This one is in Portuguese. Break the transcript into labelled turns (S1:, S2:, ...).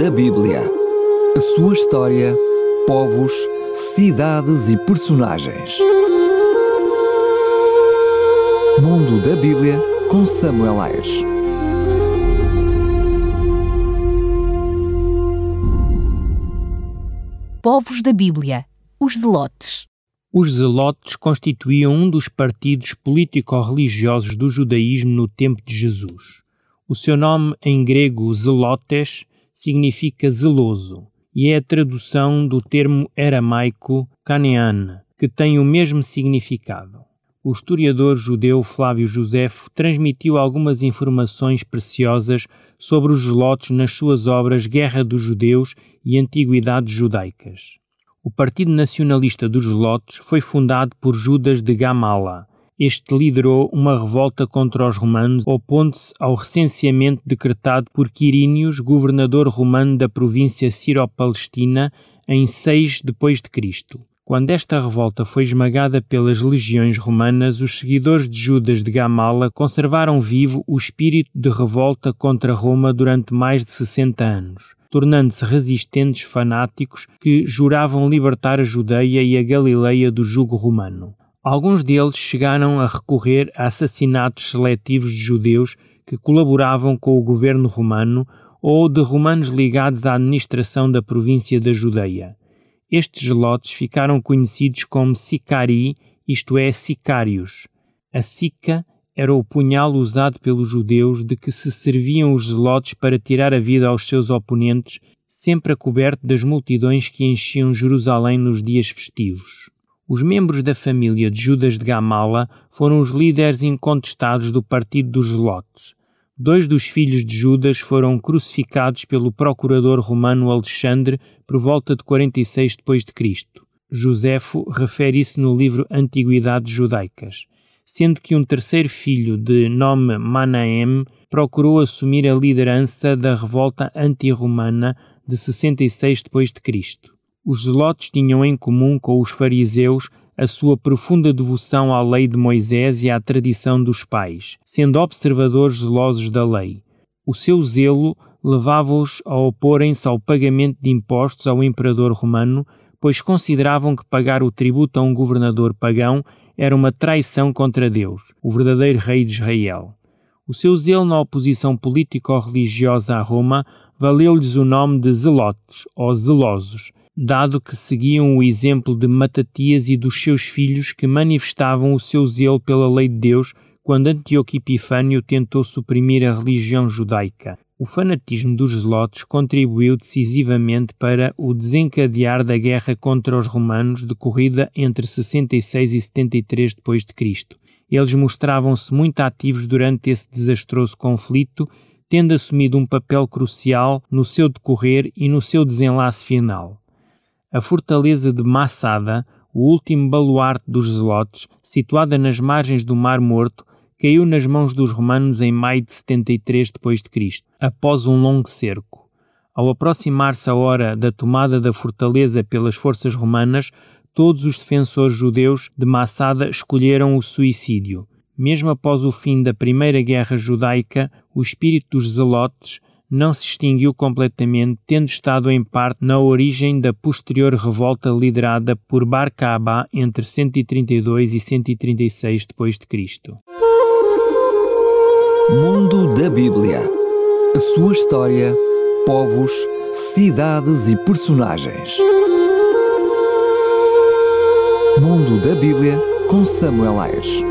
S1: da Bíblia. A sua história, povos, cidades e personagens. Mundo da Bíblia com Samuel Ayres.
S2: Povos da Bíblia, os Zelotes.
S3: Os Zelotes constituíam um dos partidos político-religiosos do judaísmo no tempo de Jesus. O seu nome em grego Zelotes significa zeloso e é a tradução do termo aramaico Canean, que tem o mesmo significado. O historiador judeu Flávio Josefo transmitiu algumas informações preciosas sobre os Zelotes nas suas obras Guerra dos Judeus e Antiguidades Judaicas. O Partido Nacionalista dos Zelotes foi fundado por Judas de Gamala. Este liderou uma revolta contra os romanos, opondo-se ao recenseamento decretado por Quirinius, governador romano da província Ciro-Palestina, em 6 depois de Cristo. Quando esta revolta foi esmagada pelas legiões romanas, os seguidores de Judas de Gamala conservaram vivo o espírito de revolta contra Roma durante mais de 60 anos tornando-se resistentes fanáticos que juravam libertar a Judeia e a Galileia do jugo romano. Alguns deles chegaram a recorrer a assassinatos seletivos de judeus que colaboravam com o governo romano ou de romanos ligados à administração da província da Judeia. Estes zelotes ficaram conhecidos como sicari, isto é, sicários. A sica era o punhal usado pelos judeus de que se serviam os zelotes para tirar a vida aos seus oponentes, sempre a coberto das multidões que enchiam Jerusalém nos dias festivos. Os membros da família de Judas de Gamala foram os líderes incontestados do partido dos zelotes. Dois dos filhos de Judas foram crucificados pelo procurador romano Alexandre por volta de 46 d.C. Josefo refere isso no livro Antiguidades Judaicas sendo que um terceiro filho, de nome Manaem, procurou assumir a liderança da revolta anti-romana de 66 d.C. Os zelotes tinham em comum com os fariseus a sua profunda devoção à lei de Moisés e à tradição dos pais, sendo observadores zelosos da lei. O seu zelo levava-os a oporem-se ao pagamento de impostos ao imperador romano, pois consideravam que pagar o tributo a um governador pagão era uma traição contra Deus, o verdadeiro rei de Israel. O seu zelo na oposição político-religiosa a Roma valeu-lhes o nome de zelotes ou zelosos, dado que seguiam o exemplo de Matatias e dos seus filhos que manifestavam o seu zelo pela lei de Deus quando Antíoco Epifânio tentou suprimir a religião judaica. O fanatismo dos zelotes contribuiu decisivamente para o desencadear da guerra contra os romanos decorrida entre 66 e 73 d.C. Eles mostravam-se muito ativos durante esse desastroso conflito, tendo assumido um papel crucial no seu decorrer e no seu desenlace final. A fortaleza de Massada, o último baluarte dos zelotes, situada nas margens do Mar Morto, caiu nas mãos dos romanos em maio de 73 d.C., após um longo cerco. Ao aproximar-se a hora da tomada da fortaleza pelas forças romanas, todos os defensores judeus de Massada escolheram o suicídio. Mesmo após o fim da Primeira Guerra Judaica, o espírito dos zelotes não se extinguiu completamente, tendo estado em parte na origem da posterior revolta liderada por Bar Kaaba entre 132 e 136 d.C.
S1: Mundo da Bíblia. A sua história, povos, cidades e personagens. Mundo da Bíblia com Samuel Ayres.